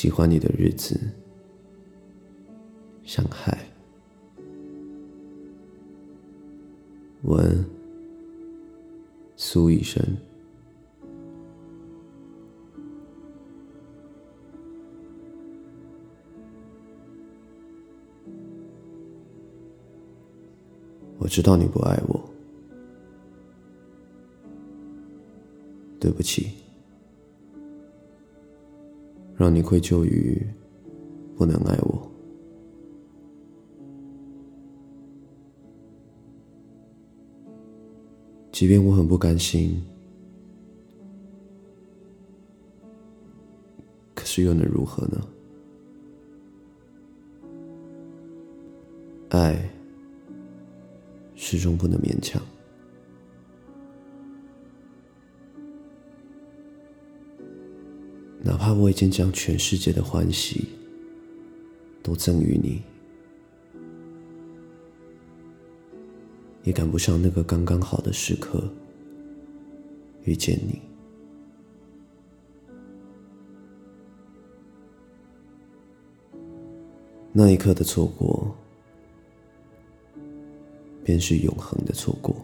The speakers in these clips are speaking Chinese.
喜欢你的日子，像海。文。苏医生，我知道你不爱我，对不起，让你愧疚于不能爱我。即便我很不甘心，可是又能如何呢？爱始终不能勉强，哪怕我已经将全世界的欢喜都赠予你。也赶不上那个刚刚好的时刻遇见你。那一刻的错过，便是永恒的错过。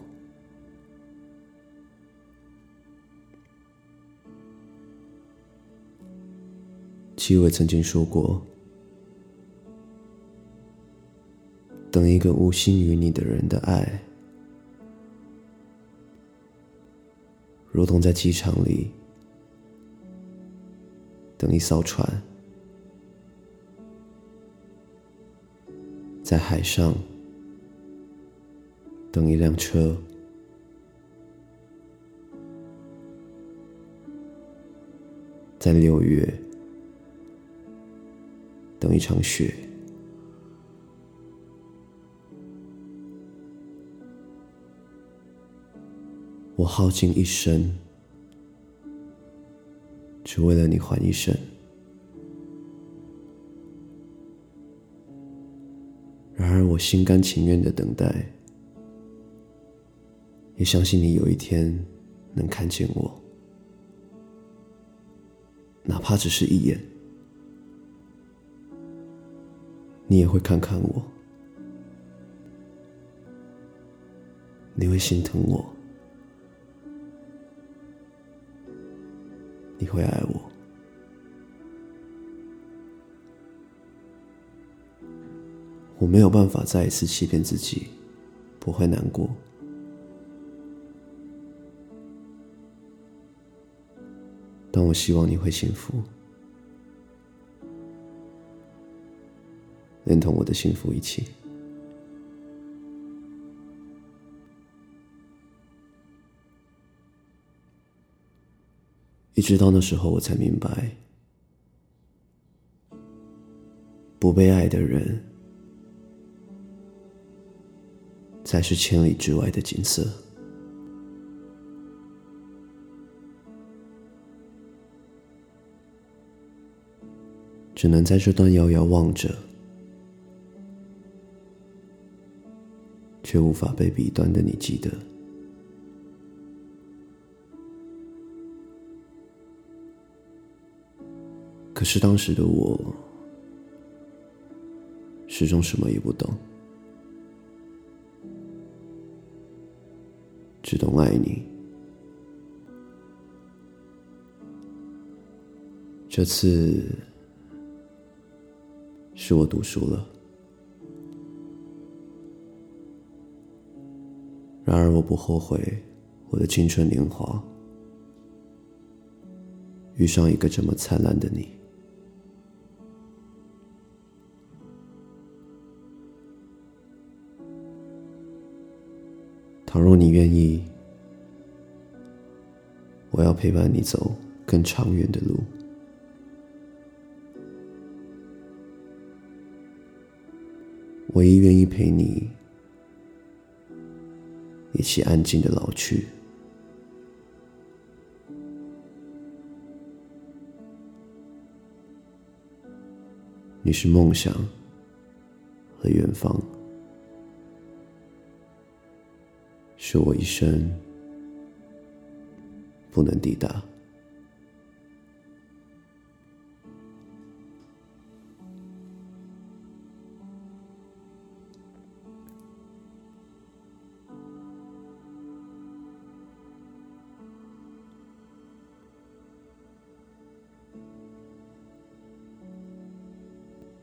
戚薇曾经说过。等一个无心于你的人的爱，如同在机场里等一艘船，在海上等一辆车，在六月等一场雪。我耗尽一生，只为了你还一生。然而，我心甘情愿的等待，也相信你有一天能看见我，哪怕只是一眼，你也会看看我，你会心疼我。你会爱我，我没有办法再一次欺骗自己，不会难过，但我希望你会幸福，连同我的幸福一起。一直到那时候，我才明白，不被爱的人才是千里之外的景色。只能在这段遥遥望着，却无法被彼端的你记得。可是当时的我，始终什么也不懂，只懂爱你。这次是我读书了，然而我不后悔我的青春年华遇上一个这么灿烂的你。倘若你愿意，我要陪伴你走更长远的路。唯一愿意陪你一起安静的老去。你是梦想和远方。是我一生不能抵达。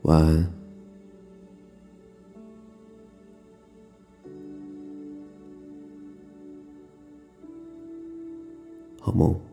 晚安，好梦。